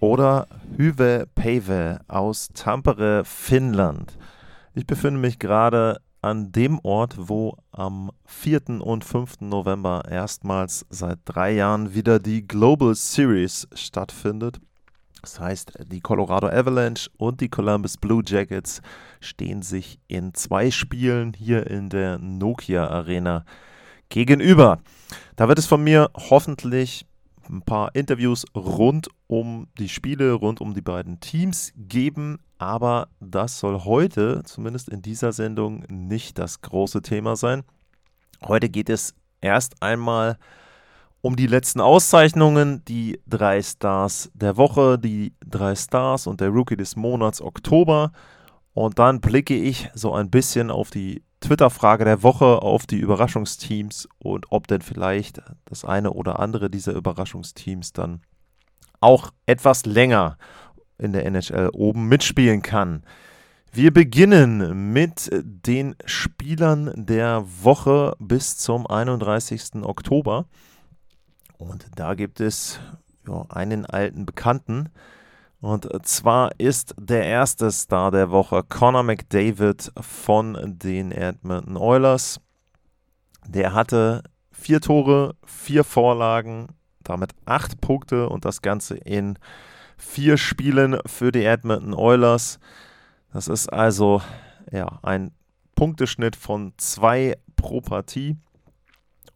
oder Hyve Pave aus Tampere, Finnland. Ich befinde mich gerade an dem Ort, wo am 4. und 5. November erstmals seit drei Jahren wieder die Global Series stattfindet. Das heißt, die Colorado Avalanche und die Columbus Blue Jackets stehen sich in zwei Spielen hier in der Nokia Arena gegenüber. Da wird es von mir hoffentlich ein paar Interviews rund um die Spiele, rund um die beiden Teams geben. Aber das soll heute, zumindest in dieser Sendung, nicht das große Thema sein. Heute geht es erst einmal um die letzten Auszeichnungen, die drei Stars der Woche, die drei Stars und der Rookie des Monats Oktober. Und dann blicke ich so ein bisschen auf die Twitter-Frage der Woche auf die Überraschungsteams und ob denn vielleicht das eine oder andere dieser Überraschungsteams dann auch etwas länger in der NHL oben mitspielen kann. Wir beginnen mit den Spielern der Woche bis zum 31. Oktober. Und da gibt es ja, einen alten Bekannten, und zwar ist der erste Star der Woche Connor McDavid von den Edmonton Oilers. Der hatte vier Tore, vier Vorlagen, damit acht Punkte und das Ganze in vier Spielen für die Edmonton Oilers. Das ist also ja, ein Punkteschnitt von zwei pro Partie.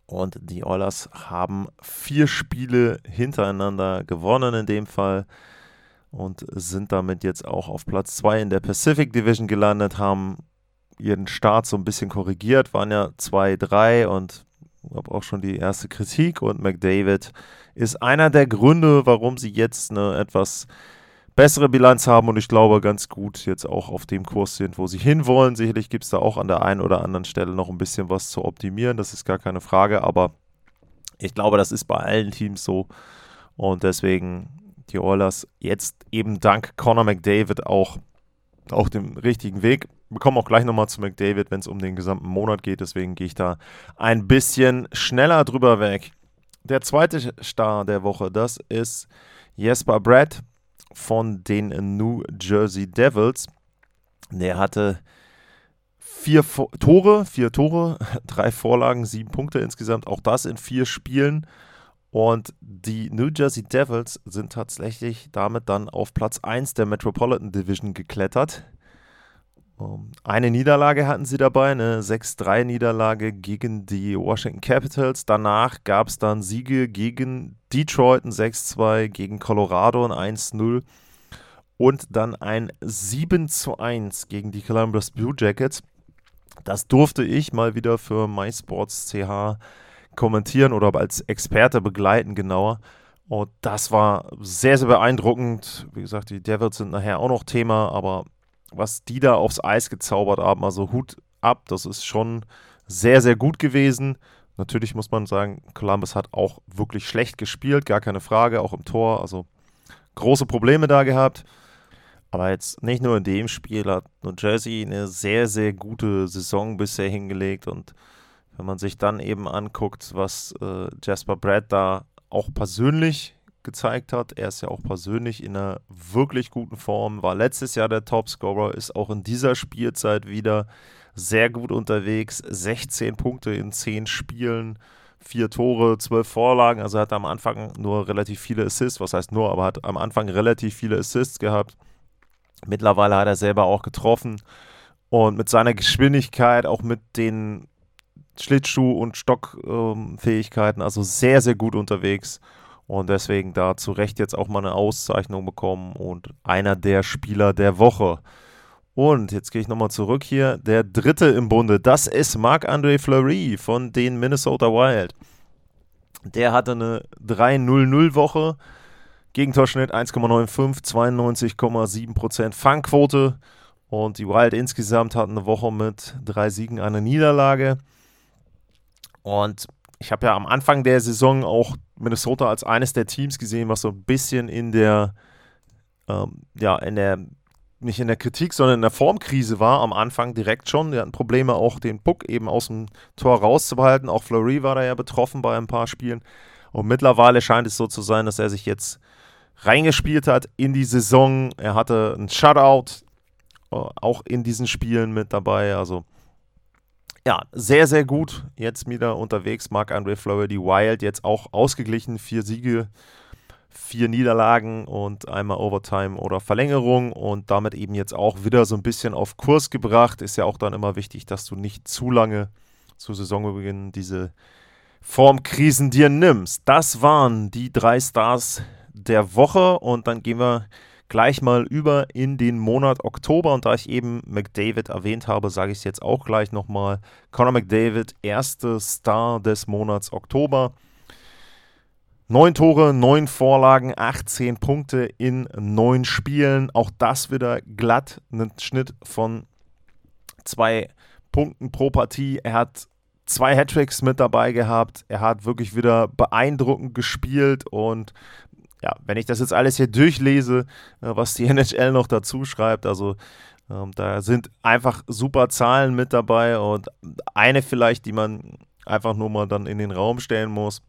Und die Oilers haben vier Spiele hintereinander gewonnen in dem Fall und sind damit jetzt auch auf Platz 2 in der Pacific Division gelandet, haben ihren Start so ein bisschen korrigiert, waren ja 2-3 und habe auch schon die erste Kritik und McDavid ist einer der Gründe, warum sie jetzt eine etwas bessere Bilanz haben und ich glaube ganz gut jetzt auch auf dem Kurs sind, wo sie hinwollen. Sicherlich gibt es da auch an der einen oder anderen Stelle noch ein bisschen was zu optimieren, das ist gar keine Frage, aber ich glaube, das ist bei allen Teams so und deswegen die Oilers jetzt eben dank Conor McDavid auch auf dem richtigen Weg. Wir kommen auch gleich nochmal zu McDavid, wenn es um den gesamten Monat geht. Deswegen gehe ich da ein bisschen schneller drüber weg. Der zweite Star der Woche, das ist Jesper Brett von den New Jersey Devils. Der hatte vier Tore, vier Tore, drei Vorlagen, sieben Punkte insgesamt. Auch das in vier Spielen. Und die New Jersey Devils sind tatsächlich damit dann auf Platz 1 der Metropolitan Division geklettert. Ähm, eine Niederlage hatten sie dabei, eine 6-3-Niederlage gegen die Washington Capitals. Danach gab es dann Siege gegen Detroit, ein 6-2, gegen Colorado, ein 1-0 und dann ein 7-1 gegen die Columbus Blue Jackets. Das durfte ich mal wieder für MySports.ch kommentieren oder als Experte begleiten, genauer. Und das war sehr, sehr beeindruckend. Wie gesagt, die Devils sind nachher auch noch Thema, aber was die da aufs Eis gezaubert haben, also Hut ab, das ist schon sehr, sehr gut gewesen. Natürlich muss man sagen, Columbus hat auch wirklich schlecht gespielt, gar keine Frage, auch im Tor. Also große Probleme da gehabt. Aber jetzt nicht nur in dem Spiel hat New Jersey eine sehr, sehr gute Saison bisher hingelegt und wenn man sich dann eben anguckt, was äh, Jasper Brad da auch persönlich gezeigt hat, er ist ja auch persönlich in einer wirklich guten Form, war letztes Jahr der Topscorer, ist auch in dieser Spielzeit wieder sehr gut unterwegs, 16 Punkte in 10 Spielen, vier Tore, zwölf Vorlagen, also er hat am Anfang nur relativ viele Assists, was heißt nur, aber hat am Anfang relativ viele Assists gehabt. Mittlerweile hat er selber auch getroffen und mit seiner Geschwindigkeit, auch mit den Schlittschuh- und Stockfähigkeiten, ähm, also sehr, sehr gut unterwegs. Und deswegen da zu Recht jetzt auch mal eine Auszeichnung bekommen und einer der Spieler der Woche. Und jetzt gehe ich nochmal zurück hier. Der dritte im Bunde, das ist Marc-André Fleury von den Minnesota Wild. Der hatte eine 3-0-0-Woche. Gegentorschnitt 1,95, 92,7% Fangquote Und die Wild insgesamt hatten eine Woche mit drei Siegen, einer Niederlage. Und ich habe ja am Anfang der Saison auch Minnesota als eines der Teams gesehen, was so ein bisschen in der, ähm, ja, in der, nicht in der Kritik, sondern in der Formkrise war am Anfang direkt schon. Die hatten Probleme auch den Puck eben aus dem Tor rauszubehalten. Auch Fleury war da ja betroffen bei ein paar Spielen. Und mittlerweile scheint es so zu sein, dass er sich jetzt reingespielt hat in die Saison. Er hatte ein Shutout äh, auch in diesen Spielen mit dabei. Also ja, sehr, sehr gut jetzt wieder unterwegs. Marc-André die Wild jetzt auch ausgeglichen. Vier Siege, vier Niederlagen und einmal Overtime oder Verlängerung und damit eben jetzt auch wieder so ein bisschen auf Kurs gebracht. Ist ja auch dann immer wichtig, dass du nicht zu lange zu Saisonbeginn diese Formkrisen dir nimmst. Das waren die drei Stars der Woche und dann gehen wir gleich mal über in den Monat Oktober. Und da ich eben McDavid erwähnt habe, sage ich es jetzt auch gleich nochmal. Conor McDavid, erste Star des Monats Oktober. Neun Tore, neun Vorlagen, 18 Punkte in neun Spielen. Auch das wieder glatt. Ein Schnitt von zwei Punkten pro Partie. Er hat zwei Hattricks mit dabei gehabt. Er hat wirklich wieder beeindruckend gespielt und ja, wenn ich das jetzt alles hier durchlese, äh, was die NHL noch dazu schreibt, also ähm, da sind einfach super Zahlen mit dabei und eine vielleicht, die man einfach nur mal dann in den Raum stellen muss.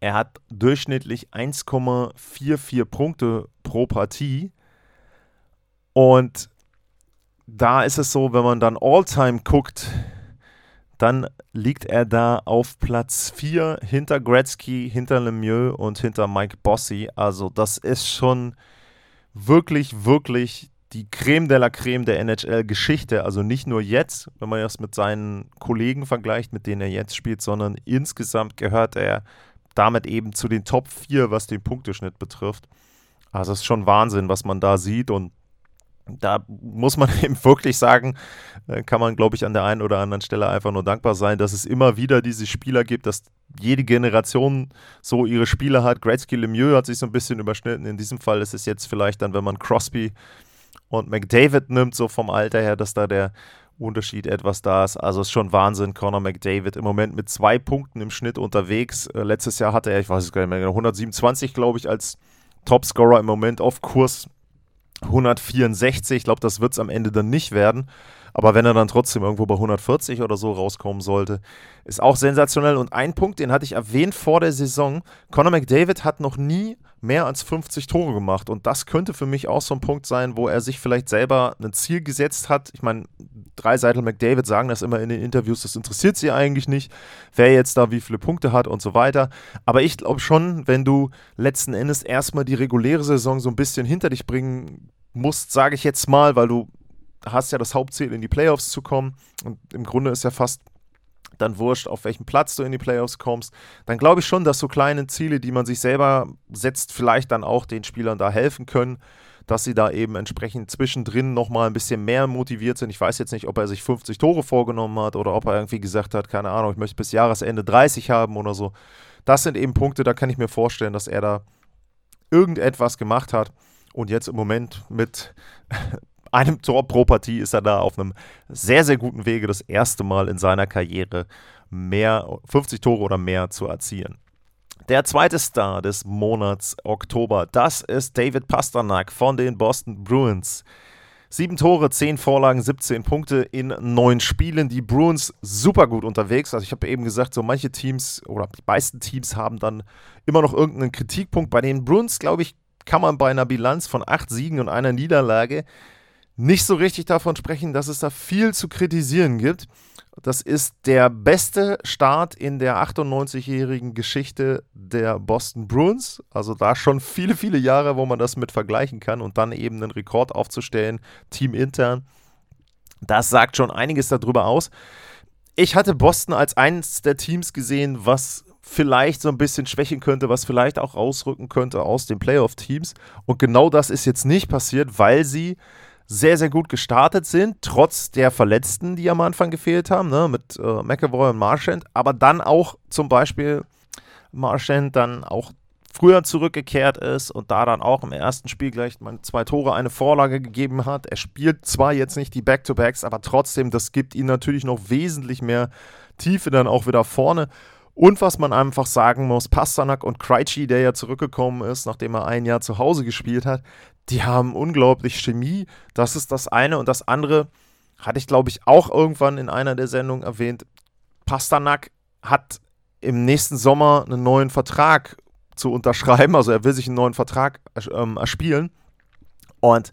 Er hat durchschnittlich 1,44 Punkte pro Partie und da ist es so, wenn man dann All-Time guckt, dann liegt er da auf Platz 4 hinter Gretzky, hinter Lemieux und hinter Mike Bossy. Also das ist schon wirklich, wirklich die Creme de la Creme der NHL-Geschichte. Also nicht nur jetzt, wenn man das mit seinen Kollegen vergleicht, mit denen er jetzt spielt, sondern insgesamt gehört er damit eben zu den Top 4, was den Punkteschnitt betrifft. Also es ist schon Wahnsinn, was man da sieht und da muss man eben wirklich sagen, äh, kann man, glaube ich, an der einen oder anderen Stelle einfach nur dankbar sein, dass es immer wieder diese Spieler gibt, dass jede Generation so ihre Spieler hat. Gretzky Lemieux hat sich so ein bisschen überschnitten. In diesem Fall ist es jetzt vielleicht dann, wenn man Crosby und McDavid nimmt, so vom Alter her, dass da der Unterschied etwas da ist. Also ist schon Wahnsinn. Conor McDavid im Moment mit zwei Punkten im Schnitt unterwegs. Äh, letztes Jahr hatte er, ich weiß es gar nicht mehr, 127, glaube ich, als Topscorer im Moment auf Kurs 164. Ich glaube, das wird es am Ende dann nicht werden. Aber wenn er dann trotzdem irgendwo bei 140 oder so rauskommen sollte, ist auch sensationell. Und ein Punkt, den hatte ich erwähnt vor der Saison. Conor McDavid hat noch nie mehr als 50 Tore gemacht. Und das könnte für mich auch so ein Punkt sein, wo er sich vielleicht selber ein Ziel gesetzt hat. Ich meine, drei Seiten McDavid sagen das immer in den Interviews, das interessiert sie eigentlich nicht, wer jetzt da wie viele Punkte hat und so weiter. Aber ich glaube schon, wenn du letzten Endes erstmal die reguläre Saison so ein bisschen hinter dich bringen musst, sage ich jetzt mal, weil du hast ja das Hauptziel, in die Playoffs zu kommen. Und im Grunde ist ja fast dann wurscht, auf welchem Platz du in die Playoffs kommst, dann glaube ich schon, dass so kleine Ziele, die man sich selber setzt, vielleicht dann auch den Spielern da helfen können, dass sie da eben entsprechend zwischendrin nochmal ein bisschen mehr motiviert sind. Ich weiß jetzt nicht, ob er sich 50 Tore vorgenommen hat oder ob er irgendwie gesagt hat, keine Ahnung, ich möchte bis Jahresende 30 haben oder so. Das sind eben Punkte, da kann ich mir vorstellen, dass er da irgendetwas gemacht hat und jetzt im Moment mit einem Tor pro Partie ist er da auf einem sehr, sehr guten Wege, das erste Mal in seiner Karriere mehr, 50 Tore oder mehr zu erzielen. Der zweite Star des Monats Oktober, das ist David Pasternak von den Boston Bruins. Sieben Tore, zehn Vorlagen, 17 Punkte in neun Spielen. Die Bruins super gut unterwegs. Also ich habe eben gesagt, so manche Teams oder die meisten Teams haben dann immer noch irgendeinen Kritikpunkt. Bei den Bruins, glaube ich, kann man bei einer Bilanz von acht Siegen und einer Niederlage nicht so richtig davon sprechen, dass es da viel zu kritisieren gibt. Das ist der beste Start in der 98-jährigen Geschichte der Boston Bruins. Also da schon viele, viele Jahre, wo man das mit vergleichen kann und dann eben einen Rekord aufzustellen, teamintern. Das sagt schon einiges darüber aus. Ich hatte Boston als eines der Teams gesehen, was vielleicht so ein bisschen schwächen könnte, was vielleicht auch rausrücken könnte aus den Playoff-Teams. Und genau das ist jetzt nicht passiert, weil sie sehr, sehr gut gestartet sind, trotz der Verletzten, die am Anfang gefehlt haben, ne, mit äh, McAvoy und Marchand, aber dann auch zum Beispiel Marchand dann auch früher zurückgekehrt ist und da dann auch im ersten Spiel gleich mal zwei Tore, eine Vorlage gegeben hat. Er spielt zwar jetzt nicht die Back-to-Backs, aber trotzdem, das gibt ihm natürlich noch wesentlich mehr Tiefe dann auch wieder vorne. Und was man einfach sagen muss, Pasternak und Krejci, der ja zurückgekommen ist, nachdem er ein Jahr zu Hause gespielt hat, die haben unglaublich Chemie. Das ist das eine. Und das andere hatte ich, glaube ich, auch irgendwann in einer der Sendungen erwähnt. Pasternak hat im nächsten Sommer einen neuen Vertrag zu unterschreiben. Also er will sich einen neuen Vertrag ähm, erspielen. Und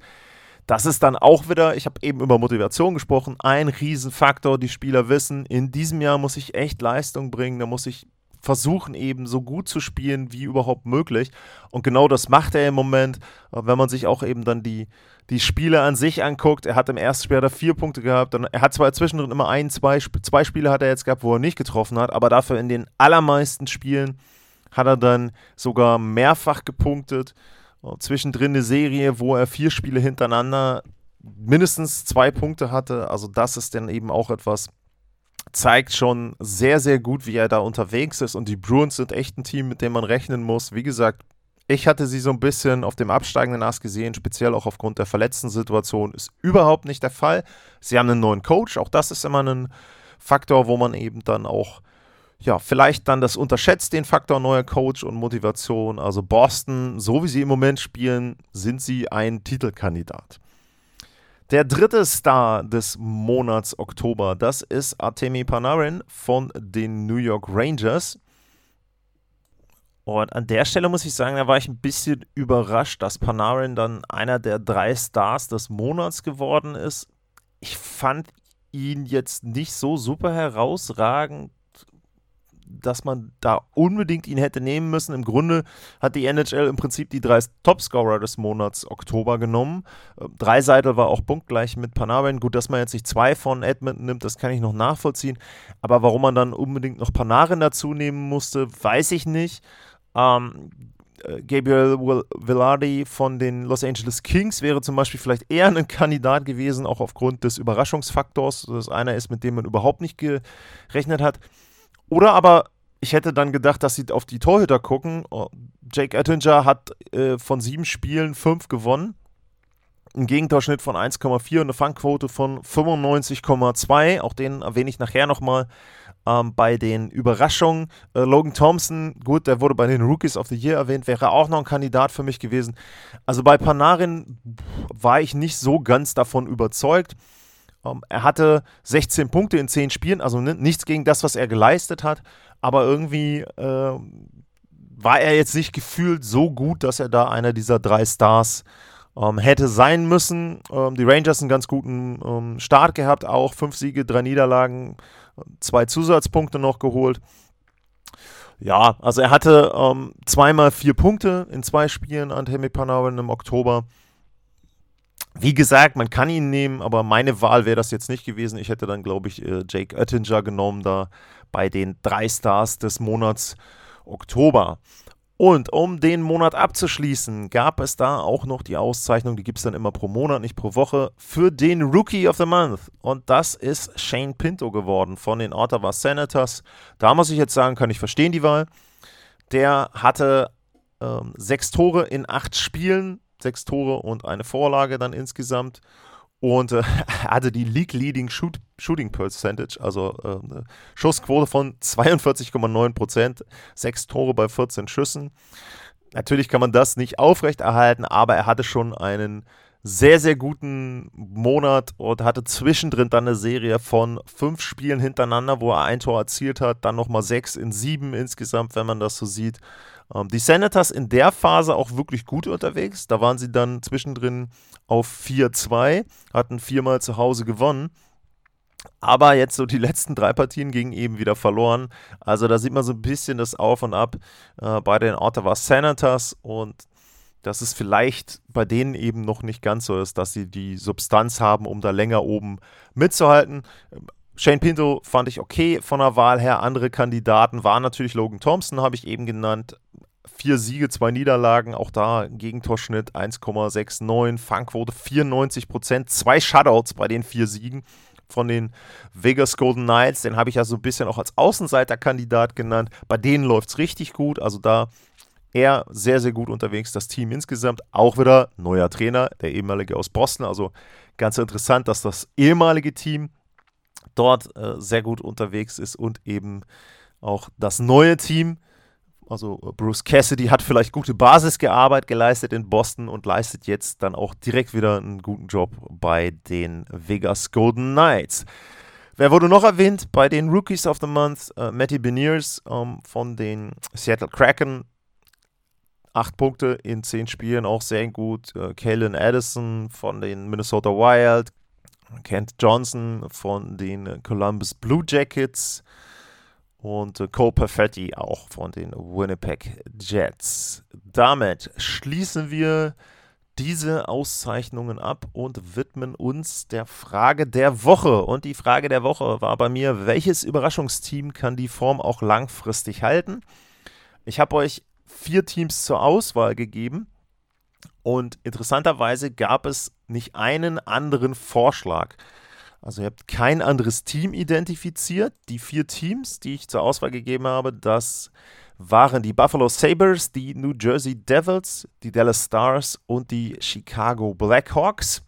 das ist dann auch wieder, ich habe eben über Motivation gesprochen, ein Riesenfaktor. Die Spieler wissen, in diesem Jahr muss ich echt Leistung bringen, da muss ich versuchen eben so gut zu spielen wie überhaupt möglich. Und genau das macht er im Moment, wenn man sich auch eben dann die, die Spiele an sich anguckt. Er hat im ersten Spiel hat vier Punkte gehabt. Dann, er hat zwar zwischendrin immer ein, zwei, zwei Spiele hat er jetzt gehabt, wo er nicht getroffen hat, aber dafür in den allermeisten Spielen hat er dann sogar mehrfach gepunktet. Zwischendrin eine Serie, wo er vier Spiele hintereinander mindestens zwei Punkte hatte. Also das ist dann eben auch etwas, zeigt schon sehr, sehr gut, wie er da unterwegs ist. Und die Bruins sind echt ein Team, mit dem man rechnen muss. Wie gesagt, ich hatte sie so ein bisschen auf dem absteigenden Ast gesehen, speziell auch aufgrund der verletzten Situation. Ist überhaupt nicht der Fall. Sie haben einen neuen Coach. Auch das ist immer ein Faktor, wo man eben dann auch ja, vielleicht dann das unterschätzt, den Faktor neuer Coach und Motivation. Also Boston, so wie sie im Moment spielen, sind sie ein Titelkandidat. Der dritte Star des Monats Oktober, das ist Artemi Panarin von den New York Rangers. Und an der Stelle muss ich sagen, da war ich ein bisschen überrascht, dass Panarin dann einer der drei Stars des Monats geworden ist. Ich fand ihn jetzt nicht so super herausragend dass man da unbedingt ihn hätte nehmen müssen. Im Grunde hat die NHL im Prinzip die drei Topscorer des Monats Oktober genommen. Ähm, Dreiseitel war auch punktgleich mit Panarin. Gut, dass man jetzt nicht zwei von Edmonton nimmt, das kann ich noch nachvollziehen. Aber warum man dann unbedingt noch Panarin dazu nehmen musste, weiß ich nicht. Ähm, äh, Gabriel Villardi von den Los Angeles Kings wäre zum Beispiel vielleicht eher ein Kandidat gewesen, auch aufgrund des Überraschungsfaktors, dass einer ist, mit dem man überhaupt nicht gerechnet hat. Oder aber ich hätte dann gedacht, dass sie auf die Torhüter gucken. Oh, Jake Ettinger hat äh, von sieben Spielen fünf gewonnen. Ein Gegentorschnitt von 1,4 und eine Fangquote von 95,2. Auch den erwähne ich nachher nochmal ähm, bei den Überraschungen. Äh, Logan Thompson, gut, der wurde bei den Rookies of the Year erwähnt, wäre auch noch ein Kandidat für mich gewesen. Also bei Panarin war ich nicht so ganz davon überzeugt. Ähm, er hatte 16 Punkte in 10 Spielen, also nichts gegen das, was er geleistet hat, aber irgendwie äh, war er jetzt nicht gefühlt so gut, dass er da einer dieser drei Stars ähm, hätte sein müssen. Ähm, die Rangers einen ganz guten ähm, Start gehabt, auch fünf Siege, drei Niederlagen, zwei Zusatzpunkte noch geholt. Ja, also er hatte ähm, zweimal vier Punkte in zwei Spielen an Temi Panarin im Oktober. Wie gesagt, man kann ihn nehmen, aber meine Wahl wäre das jetzt nicht gewesen. Ich hätte dann, glaube ich, äh, Jake Oettinger genommen, da bei den drei Stars des Monats Oktober. Und um den Monat abzuschließen, gab es da auch noch die Auszeichnung, die gibt es dann immer pro Monat, nicht pro Woche, für den Rookie of the Month. Und das ist Shane Pinto geworden von den Ottawa Senators. Da muss ich jetzt sagen, kann ich verstehen die Wahl. Der hatte ähm, sechs Tore in acht Spielen, sechs Tore und eine Vorlage dann insgesamt. Und äh, hatte die League-Leading Shoot Shooting Percentage, also äh, eine Schussquote von 42,9 Prozent, sechs Tore bei 14 Schüssen. Natürlich kann man das nicht aufrechterhalten, aber er hatte schon einen sehr, sehr guten Monat und hatte zwischendrin dann eine Serie von fünf Spielen hintereinander, wo er ein Tor erzielt hat, dann nochmal sechs in sieben insgesamt, wenn man das so sieht. Ähm, die Senators in der Phase auch wirklich gut unterwegs. Da waren sie dann zwischendrin auf 4-2, hatten viermal zu Hause gewonnen. Aber jetzt so die letzten drei Partien gingen eben wieder verloren. Also da sieht man so ein bisschen das Auf und Ab äh, bei den Ottawa Senators und dass es vielleicht bei denen eben noch nicht ganz so ist, dass sie die Substanz haben, um da länger oben mitzuhalten. Shane Pinto fand ich okay von der Wahl her. Andere Kandidaten waren natürlich Logan Thompson, habe ich eben genannt. Vier Siege, zwei Niederlagen, auch da Gegentorschnitt 1,69, Fangquote 94 Prozent, zwei Shutouts bei den vier Siegen von den Vegas Golden Knights. Den habe ich ja so ein bisschen auch als Außenseiterkandidat genannt. Bei denen läuft es richtig gut, also da er sehr, sehr gut unterwegs. Das Team insgesamt auch wieder neuer Trainer, der ehemalige aus Boston. Also ganz interessant, dass das ehemalige Team dort äh, sehr gut unterwegs ist und eben auch das neue Team. Also äh, Bruce Cassidy hat vielleicht gute Basisarbeit geleistet in Boston und leistet jetzt dann auch direkt wieder einen guten Job bei den Vegas Golden Knights. Wer wurde noch erwähnt bei den Rookies of the Month? Äh, Matty Beniers ähm, von den Seattle Kraken. Acht Punkte in zehn Spielen, auch sehr gut. Äh, Kalen Addison von den Minnesota Wild. Kent Johnson von den Columbus Blue Jackets und Cole Perfetti auch von den Winnipeg Jets. Damit schließen wir diese Auszeichnungen ab und widmen uns der Frage der Woche. Und die Frage der Woche war bei mir, welches Überraschungsteam kann die Form auch langfristig halten? Ich habe euch vier Teams zur Auswahl gegeben und interessanterweise gab es nicht einen anderen Vorschlag. Also ihr habt kein anderes Team identifiziert. Die vier Teams, die ich zur Auswahl gegeben habe, das waren die Buffalo Sabres, die New Jersey Devils, die Dallas Stars und die Chicago Blackhawks.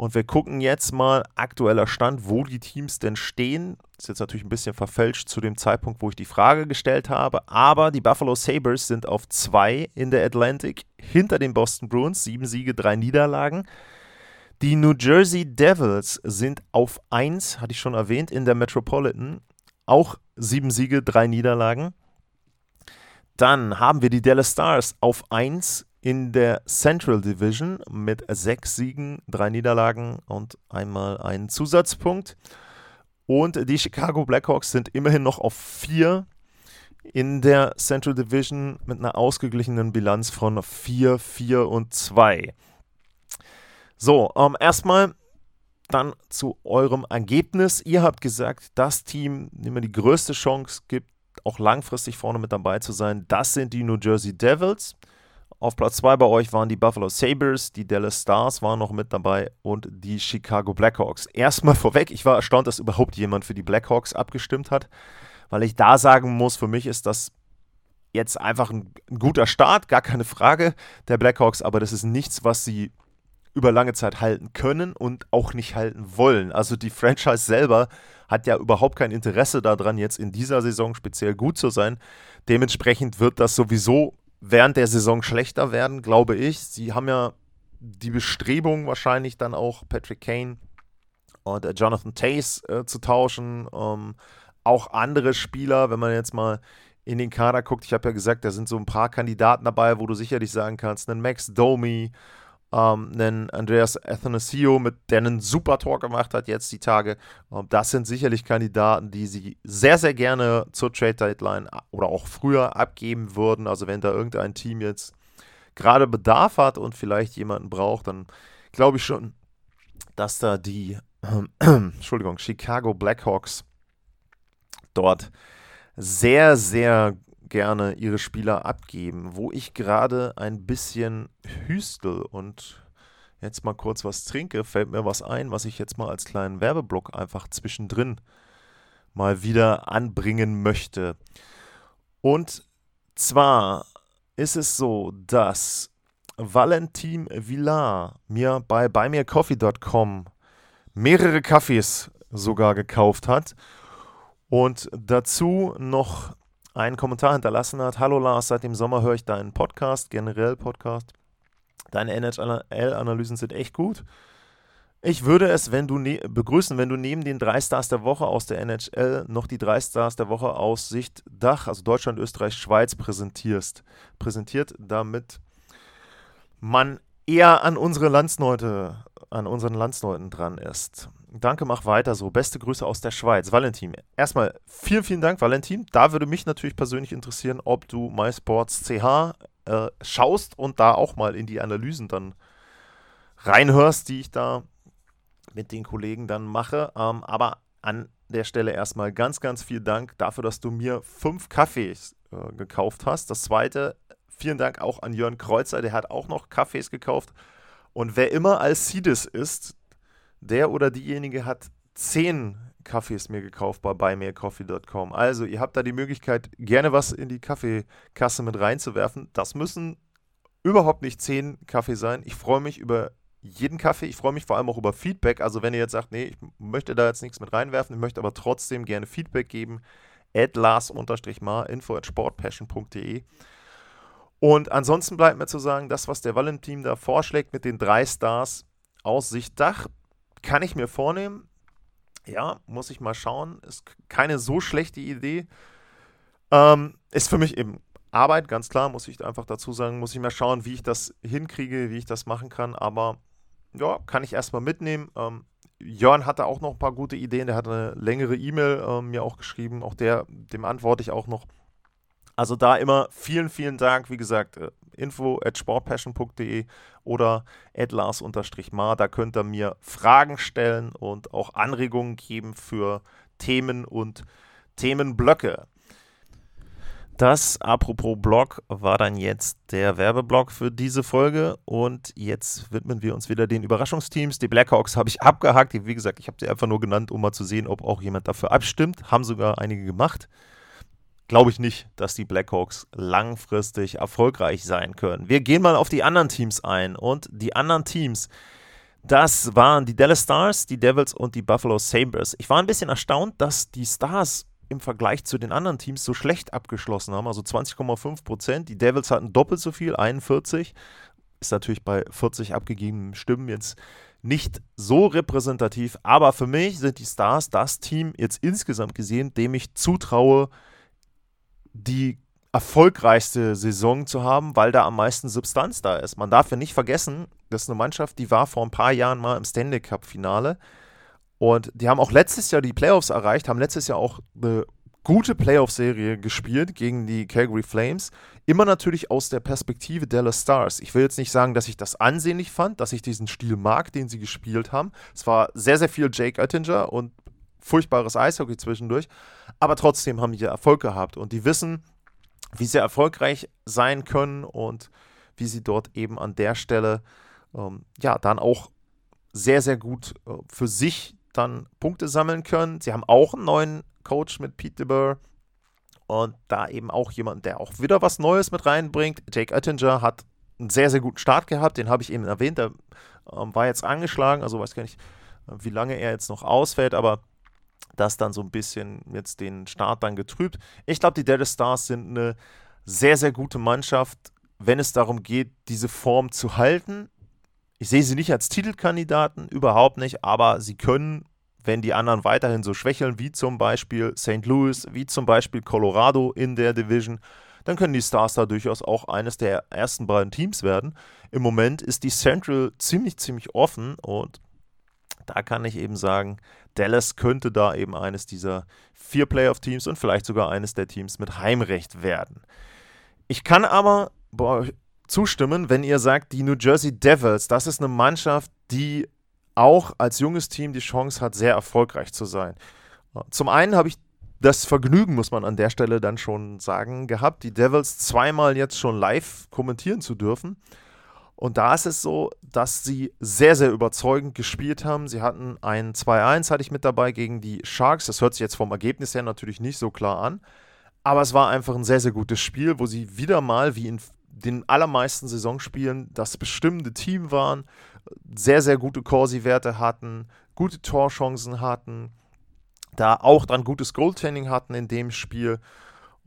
Und wir gucken jetzt mal aktueller Stand, wo die Teams denn stehen. Ist jetzt natürlich ein bisschen verfälscht zu dem Zeitpunkt, wo ich die Frage gestellt habe. Aber die Buffalo Sabres sind auf zwei in der Atlantic hinter den Boston Bruins. Sieben Siege, drei Niederlagen. Die New Jersey Devils sind auf 1, hatte ich schon erwähnt, in der Metropolitan. Auch sieben Siege, drei Niederlagen. Dann haben wir die Dallas Stars auf 1 in der Central Division mit sechs Siegen, drei Niederlagen und einmal einen Zusatzpunkt. Und die Chicago Blackhawks sind immerhin noch auf 4 in der Central Division mit einer ausgeglichenen Bilanz von 4, 4 und 2. So, ähm, erstmal dann zu eurem Ergebnis. Ihr habt gesagt, das Team, dem man die größte Chance gibt, auch langfristig vorne mit dabei zu sein, das sind die New Jersey Devils. Auf Platz 2 bei euch waren die Buffalo Sabres, die Dallas Stars waren noch mit dabei und die Chicago Blackhawks. Erstmal vorweg, ich war erstaunt, dass überhaupt jemand für die Blackhawks abgestimmt hat, weil ich da sagen muss, für mich ist das jetzt einfach ein, guter Start, gar keine Frage der Blackhawks, aber das ist nichts, was sie über lange Zeit halten können und auch nicht halten wollen. Also die Franchise selber hat ja überhaupt kein Interesse daran, jetzt in dieser Saison speziell gut zu sein. Dementsprechend wird das sowieso während der Saison schlechter werden, glaube ich. Sie haben ja die Bestrebung wahrscheinlich dann auch Patrick Kane und äh, Jonathan Tace äh, zu tauschen. Ähm, auch andere Spieler, wenn man jetzt mal in den Kader guckt, ich habe ja gesagt, da sind so ein paar Kandidaten dabei, wo du sicherlich sagen kannst, einen Max Domi, ähm, einen Andreas Athanasio, mit der einen super Tor gemacht hat jetzt die Tage. Ähm, das sind sicherlich Kandidaten, die sie sehr, sehr gerne zur Trade Deadline oder auch früher abgeben würden. Also wenn da irgendein Team jetzt gerade Bedarf hat und vielleicht jemanden braucht, dann glaube ich schon, dass da die äh, Entschuldigung, Chicago Blackhawks dort sehr, sehr gerne ihre Spieler abgeben. Wo ich gerade ein bisschen hüstel und jetzt mal kurz was trinke, fällt mir was ein, was ich jetzt mal als kleinen Werbeblock einfach zwischendrin mal wieder anbringen möchte. Und zwar ist es so, dass Valentin Villar mir bei buymeacoffee.com mehrere Kaffees sogar gekauft hat und dazu noch einen Kommentar hinterlassen hat. Hallo Lars, seit dem Sommer höre ich deinen Podcast, generell Podcast. Deine NHL-Analysen sind echt gut. Ich würde es wenn du ne begrüßen, wenn du neben den drei Stars der Woche aus der NHL noch die drei Stars der Woche aus Sicht Dach, also Deutschland, Österreich, Schweiz präsentierst. Präsentiert, damit man eher an unsere Landsleute, an unseren Landsleuten dran ist. Danke, mach weiter so. Beste Grüße aus der Schweiz. Valentin, erstmal vielen, vielen Dank, Valentin. Da würde mich natürlich persönlich interessieren, ob du MySports.ch äh, schaust und da auch mal in die Analysen dann reinhörst, die ich da mit den Kollegen dann mache. Ähm, aber an der Stelle erstmal ganz, ganz vielen Dank dafür, dass du mir fünf Kaffees äh, gekauft hast. Das zweite, vielen Dank auch an Jörn Kreuzer, der hat auch noch Kaffees gekauft. Und wer immer Alcides ist, der oder diejenige hat zehn Kaffees mir gekauft bei buymeacoffee.com. Also, ihr habt da die Möglichkeit, gerne was in die Kaffeekasse mit reinzuwerfen. Das müssen überhaupt nicht zehn Kaffee sein. Ich freue mich über jeden Kaffee. Ich freue mich vor allem auch über Feedback. Also, wenn ihr jetzt sagt, nee, ich möchte da jetzt nichts mit reinwerfen, ich möchte aber trotzdem gerne Feedback geben, at lars-mar, info at sportpassion.de. Und ansonsten bleibt mir zu sagen, das, was der Valentin da vorschlägt mit den drei Stars aus Sicht Dach, kann ich mir vornehmen. Ja, muss ich mal schauen. Ist keine so schlechte Idee. Ähm, ist für mich eben Arbeit, ganz klar, muss ich einfach dazu sagen. Muss ich mal schauen, wie ich das hinkriege, wie ich das machen kann. Aber ja, kann ich erstmal mitnehmen. Ähm, Jörn hatte auch noch ein paar gute Ideen. Der hat eine längere E-Mail äh, mir auch geschrieben. Auch der, dem antworte ich auch noch. Also da immer vielen, vielen Dank. Wie gesagt, äh, info at sportpassion.de oder at lars-mar. Da könnt ihr mir Fragen stellen und auch Anregungen geben für Themen und Themenblöcke. Das, apropos Blog, war dann jetzt der Werbeblock für diese Folge. Und jetzt widmen wir uns wieder den Überraschungsteams. Die Blackhawks habe ich abgehakt. Wie gesagt, ich habe sie einfach nur genannt, um mal zu sehen, ob auch jemand dafür abstimmt. Haben sogar einige gemacht. Glaube ich nicht, dass die Blackhawks langfristig erfolgreich sein können. Wir gehen mal auf die anderen Teams ein. Und die anderen Teams, das waren die Dallas Stars, die Devils und die Buffalo Sabres. Ich war ein bisschen erstaunt, dass die Stars im Vergleich zu den anderen Teams so schlecht abgeschlossen haben. Also 20,5 Prozent. Die Devils hatten doppelt so viel, 41. Ist natürlich bei 40 abgegebenen Stimmen jetzt nicht so repräsentativ. Aber für mich sind die Stars das Team jetzt insgesamt gesehen, dem ich zutraue, die erfolgreichste Saison zu haben, weil da am meisten Substanz da ist. Man darf ja nicht vergessen, das ist eine Mannschaft, die war vor ein paar Jahren mal im Stanley Cup Finale und die haben auch letztes Jahr die Playoffs erreicht, haben letztes Jahr auch eine gute Playoff-Serie gespielt gegen die Calgary Flames. Immer natürlich aus der Perspektive Dallas Stars. Ich will jetzt nicht sagen, dass ich das ansehnlich fand, dass ich diesen Stil mag, den sie gespielt haben. Es war sehr, sehr viel Jake Oettinger und furchtbares Eishockey zwischendurch. Aber trotzdem haben die Erfolg gehabt und die wissen, wie sie erfolgreich sein können und wie sie dort eben an der Stelle ähm, ja dann auch sehr, sehr gut äh, für sich dann Punkte sammeln können. Sie haben auch einen neuen Coach mit Pete DeBoer und da eben auch jemand, der auch wieder was Neues mit reinbringt. Jake Oettinger hat einen sehr, sehr guten Start gehabt, den habe ich eben erwähnt, der ähm, war jetzt angeschlagen, also weiß gar nicht, äh, wie lange er jetzt noch ausfällt, aber das dann so ein bisschen jetzt den Start dann getrübt. Ich glaube, die Dallas Stars sind eine sehr, sehr gute Mannschaft, wenn es darum geht, diese Form zu halten. Ich sehe sie nicht als Titelkandidaten, überhaupt nicht, aber sie können, wenn die anderen weiterhin so schwächeln, wie zum Beispiel St. Louis, wie zum Beispiel Colorado in der Division, dann können die Stars da durchaus auch eines der ersten beiden Teams werden. Im Moment ist die Central ziemlich, ziemlich offen und da kann ich eben sagen, Dallas könnte da eben eines dieser vier Playoff-Teams und vielleicht sogar eines der Teams mit Heimrecht werden. Ich kann aber zustimmen, wenn ihr sagt, die New Jersey Devils, das ist eine Mannschaft, die auch als junges Team die Chance hat, sehr erfolgreich zu sein. Zum einen habe ich das Vergnügen, muss man an der Stelle dann schon sagen, gehabt, die Devils zweimal jetzt schon live kommentieren zu dürfen. Und da ist es so, dass sie sehr, sehr überzeugend gespielt haben. Sie hatten ein 2-1, hatte ich mit dabei, gegen die Sharks. Das hört sich jetzt vom Ergebnis her natürlich nicht so klar an. Aber es war einfach ein sehr, sehr gutes Spiel, wo sie wieder mal, wie in den allermeisten Saisonspielen das bestimmende Team waren, sehr, sehr gute Corsi-Werte hatten, gute Torchancen hatten, da auch dann gutes Goaltending hatten in dem Spiel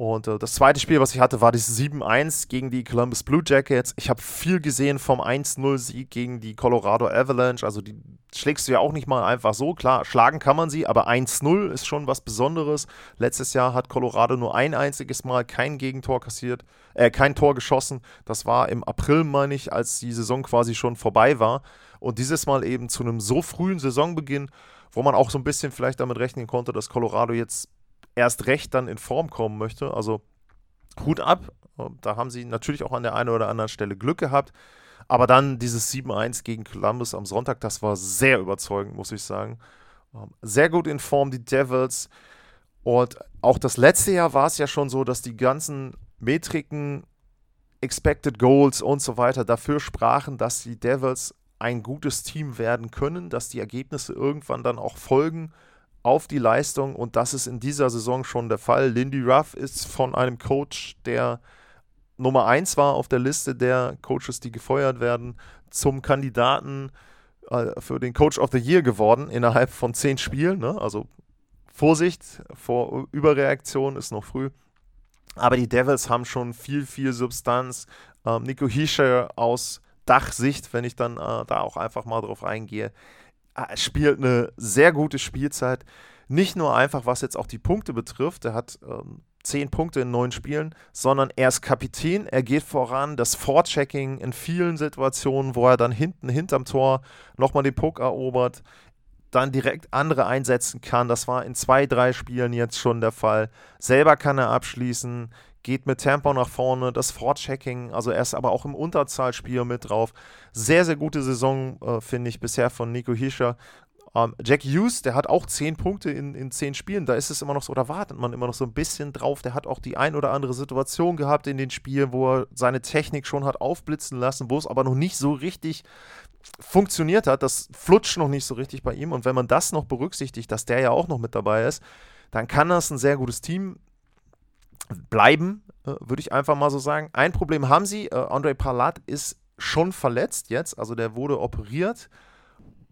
und äh, das zweite Spiel, was ich hatte, war das 7-1 gegen die Columbus Blue Jackets. Ich habe viel gesehen vom 1-0-Sieg gegen die Colorado Avalanche. Also die schlägst du ja auch nicht mal einfach so. Klar, schlagen kann man sie, aber 1-0 ist schon was Besonderes. Letztes Jahr hat Colorado nur ein einziges Mal kein Gegentor kassiert, äh, kein Tor geschossen. Das war im April, meine ich, als die Saison quasi schon vorbei war. Und dieses Mal eben zu einem so frühen Saisonbeginn, wo man auch so ein bisschen vielleicht damit rechnen konnte, dass Colorado jetzt erst recht dann in Form kommen möchte. Also Hut ab. Da haben sie natürlich auch an der einen oder anderen Stelle Glück gehabt. Aber dann dieses 7-1 gegen Columbus am Sonntag, das war sehr überzeugend, muss ich sagen. Ähm, sehr gut in Form, die Devils. Und auch das letzte Jahr war es ja schon so, dass die ganzen Metriken, Expected Goals und so weiter dafür sprachen, dass die Devils ein gutes Team werden können, dass die Ergebnisse irgendwann dann auch folgen auf die Leistung und das ist in dieser Saison schon der Fall. Lindy Ruff ist von einem Coach, der Nummer 1 war auf der Liste der Coaches, die gefeuert werden, zum Kandidaten äh, für den Coach of the Year geworden innerhalb von zehn Spielen. Ne? Also Vorsicht vor Überreaktion ist noch früh. Aber die Devils haben schon viel, viel Substanz. Ähm, Nico Hischer aus Dachsicht, wenn ich dann äh, da auch einfach mal drauf eingehe, spielt eine sehr gute Spielzeit. Nicht nur einfach, was jetzt auch die Punkte betrifft, er hat ähm, zehn Punkte in neun Spielen, sondern er ist Kapitän, er geht voran, das Vorchecking in vielen Situationen, wo er dann hinten hinterm Tor nochmal den Puck erobert, dann direkt andere einsetzen kann. Das war in zwei, drei Spielen jetzt schon der Fall. Selber kann er abschließen, geht mit Tempo nach vorne, das Vorchecking, also er ist aber auch im Unterzahlspiel mit drauf. Sehr, sehr gute Saison, äh, finde ich, bisher von Nico Hischer. Ähm, Jack Hughes, der hat auch zehn Punkte in, in zehn Spielen. Da ist es immer noch so, oder wartet man immer noch so ein bisschen drauf. Der hat auch die ein oder andere Situation gehabt in den Spielen, wo er seine Technik schon hat aufblitzen lassen, wo es aber noch nicht so richtig funktioniert hat. Das flutscht noch nicht so richtig bei ihm. Und wenn man das noch berücksichtigt, dass der ja auch noch mit dabei ist, dann kann das ein sehr gutes Team bleiben, äh, würde ich einfach mal so sagen. Ein Problem haben sie, äh, Andre Palat ist schon verletzt jetzt, also der wurde operiert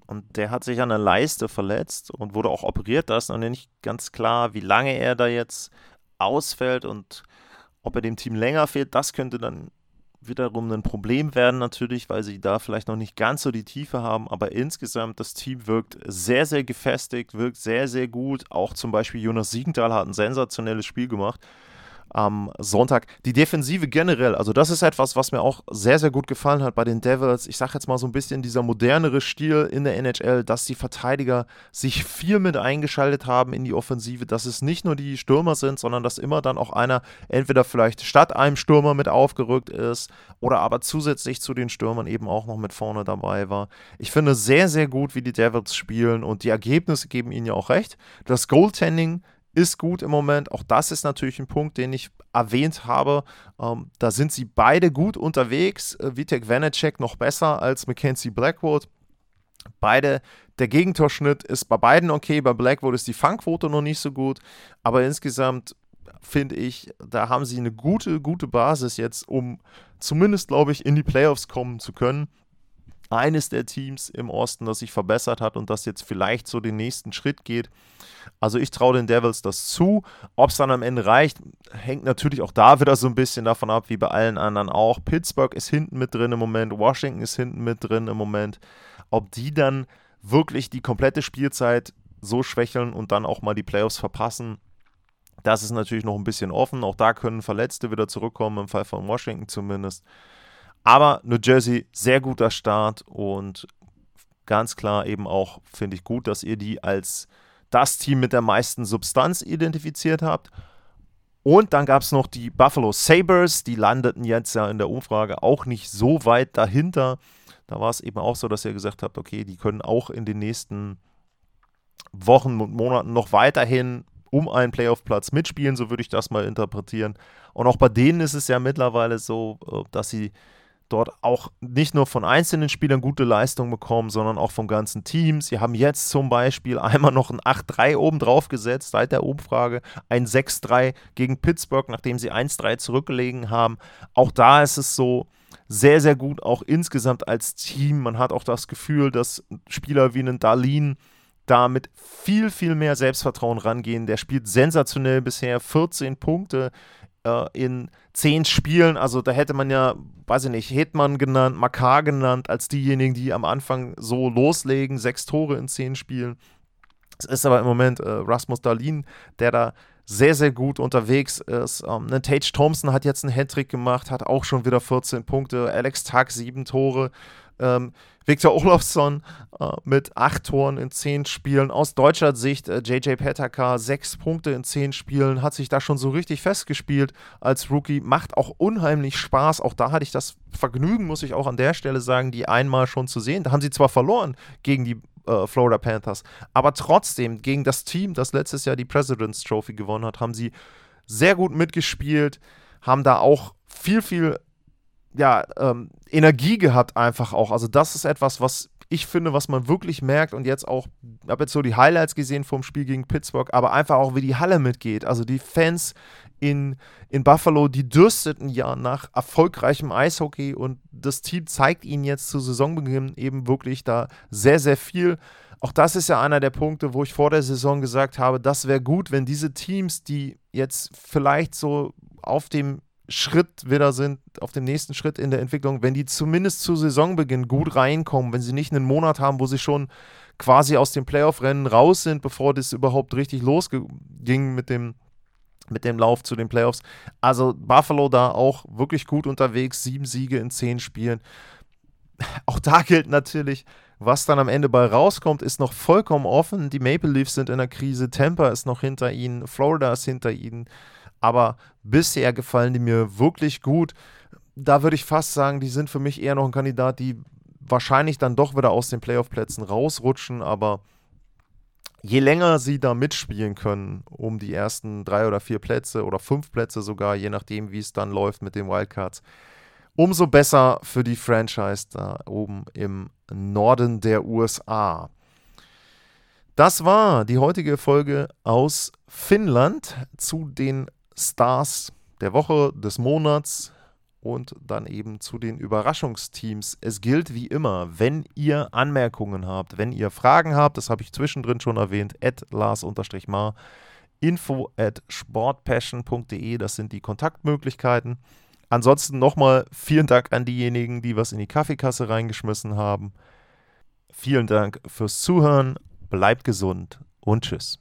und der hat sich an der Leiste verletzt und wurde auch operiert. Da ist noch nicht ganz klar, wie lange er da jetzt ausfällt und ob er dem Team länger fehlt. Das könnte dann wiederum ein Problem werden natürlich, weil sie da vielleicht noch nicht ganz so die Tiefe haben, aber insgesamt das Team wirkt sehr, sehr gefestigt, wirkt sehr, sehr gut. Auch zum Beispiel Jonas Siegenthal hat ein sensationelles Spiel gemacht am Sonntag. Die Defensive generell, also das ist etwas, was mir auch sehr, sehr gut gefallen hat bei den Devils. Ich sage jetzt mal so ein bisschen dieser modernere Stil in der NHL, dass die Verteidiger sich viel mit eingeschaltet haben in die Offensive, dass es nicht nur die Stürmer sind, sondern dass immer dann auch einer entweder vielleicht statt einem Stürmer mit aufgerückt ist oder aber zusätzlich zu den Stürmern eben auch noch mit vorne dabei war. Ich finde sehr, sehr gut, wie die Devils spielen und die Ergebnisse geben ihnen ja auch recht. Das Goaltending ist gut im Moment. Auch das ist natürlich ein Punkt, den ich erwähnt habe. Ähm, da sind sie beide gut unterwegs. Äh, Vitek Vanacek noch besser als Mackenzie Blackwood. Beide, der Gegentorschnitt ist bei beiden okay. Bei Blackwood ist die Fangquote noch nicht so gut. Aber insgesamt finde ich, da haben sie eine gute, gute Basis jetzt, um zumindest, glaube ich, in die Playoffs kommen zu können eines der Teams im Osten, das sich verbessert hat und das jetzt vielleicht so den nächsten Schritt geht. Also ich traue den Devils das zu. Ob es dann am Ende reicht, hängt natürlich auch da wieder so ein bisschen davon ab, wie bei allen anderen auch. Pittsburgh ist hinten mit drin im Moment, Washington ist hinten mit drin im Moment. Ob die dann wirklich die komplette Spielzeit so schwächeln und dann auch mal die Playoffs verpassen, das ist natürlich noch ein bisschen offen. Auch da können Verletzte wieder zurückkommen, im Fall von Washington zumindest. Aber New Jersey, sehr guter Start und ganz klar eben auch, finde ich gut, dass ihr die als das Team mit der meisten Substanz identifiziert habt. Und dann gab es noch die Buffalo Sabres, die landeten jetzt ja in der Umfrage auch nicht so weit dahinter. Da war es eben auch so, dass ihr gesagt habt, okay, die können auch in den nächsten Wochen und Monaten noch weiterhin um einen Playoff-Platz mitspielen, so würde ich das mal interpretieren. Und auch bei denen ist es ja mittlerweile so, äh, dass sie dort auch nicht nur von einzelnen Spielern gute Leistungen bekommen, sondern auch vom ganzen Team. Sie haben jetzt zum Beispiel einmal noch ein 8-3 oben drauf gesetzt seit der Umfrage, ein 6-3 gegen Pittsburgh, nachdem sie 1-3 zurückgelegen haben. Auch da ist es so sehr, sehr gut, auch insgesamt als Team. Man hat auch das Gefühl, dass Spieler wie einen Darlene da mit viel, viel mehr Selbstvertrauen rangehen. Der spielt sensationell bisher, 14 Punkte äh, in zehn Spielen, also da hätte man ja, weiß ich nicht, Hetman genannt, Makar genannt, als diejenigen, die am Anfang so loslegen, sechs Tore in zehn Spielen. Es ist aber im Moment äh, Rasmus Dahlin, der da sehr, sehr gut unterwegs ist. Ähm, ne, Tage Thompson hat jetzt einen Hattrick gemacht, hat auch schon wieder 14 Punkte. Alex Tag sieben Tore. Ähm, Viktor Olofsson äh, mit acht Toren in zehn Spielen. Aus deutscher Sicht äh, JJ Petaka sechs Punkte in zehn Spielen, hat sich da schon so richtig festgespielt als Rookie. Macht auch unheimlich Spaß. Auch da hatte ich das Vergnügen, muss ich auch an der Stelle sagen, die einmal schon zu sehen. Da haben sie zwar verloren gegen die äh, Florida Panthers, aber trotzdem gegen das Team, das letztes Jahr die President's Trophy gewonnen hat, haben sie sehr gut mitgespielt, haben da auch viel, viel ja, ähm, Energie gehabt einfach auch. Also das ist etwas, was ich finde, was man wirklich merkt und jetzt auch, ich habe jetzt so die Highlights gesehen vom Spiel gegen Pittsburgh, aber einfach auch, wie die Halle mitgeht. Also die Fans in, in Buffalo, die dürsteten ja nach erfolgreichem Eishockey und das Team zeigt ihnen jetzt zu Saisonbeginn eben wirklich da sehr, sehr viel. Auch das ist ja einer der Punkte, wo ich vor der Saison gesagt habe, das wäre gut, wenn diese Teams, die jetzt vielleicht so auf dem Schritt wieder sind, auf dem nächsten Schritt in der Entwicklung, wenn die zumindest zu Saisonbeginn gut reinkommen, wenn sie nicht einen Monat haben, wo sie schon quasi aus dem Playoff-Rennen raus sind, bevor das überhaupt richtig losging mit dem, mit dem Lauf zu den Playoffs. Also Buffalo da auch wirklich gut unterwegs, sieben Siege in zehn Spielen. Auch da gilt natürlich, was dann am Ende bei rauskommt, ist noch vollkommen offen. Die Maple Leafs sind in der Krise, Tampa ist noch hinter ihnen, Florida ist hinter ihnen aber bisher gefallen die mir wirklich gut. Da würde ich fast sagen, die sind für mich eher noch ein Kandidat, die wahrscheinlich dann doch wieder aus den Playoff-Plätzen rausrutschen, aber je länger sie da mitspielen können, um die ersten drei oder vier Plätze oder fünf Plätze sogar, je nachdem, wie es dann läuft mit den Wildcards, umso besser für die Franchise da oben im Norden der USA. Das war die heutige Folge aus Finnland zu den Stars der Woche, des Monats und dann eben zu den Überraschungsteams. Es gilt wie immer, wenn ihr Anmerkungen habt, wenn ihr Fragen habt, das habe ich zwischendrin schon erwähnt, at Lars-Mar, info at sportpassion.de, das sind die Kontaktmöglichkeiten. Ansonsten nochmal vielen Dank an diejenigen, die was in die Kaffeekasse reingeschmissen haben. Vielen Dank fürs Zuhören, bleibt gesund und tschüss.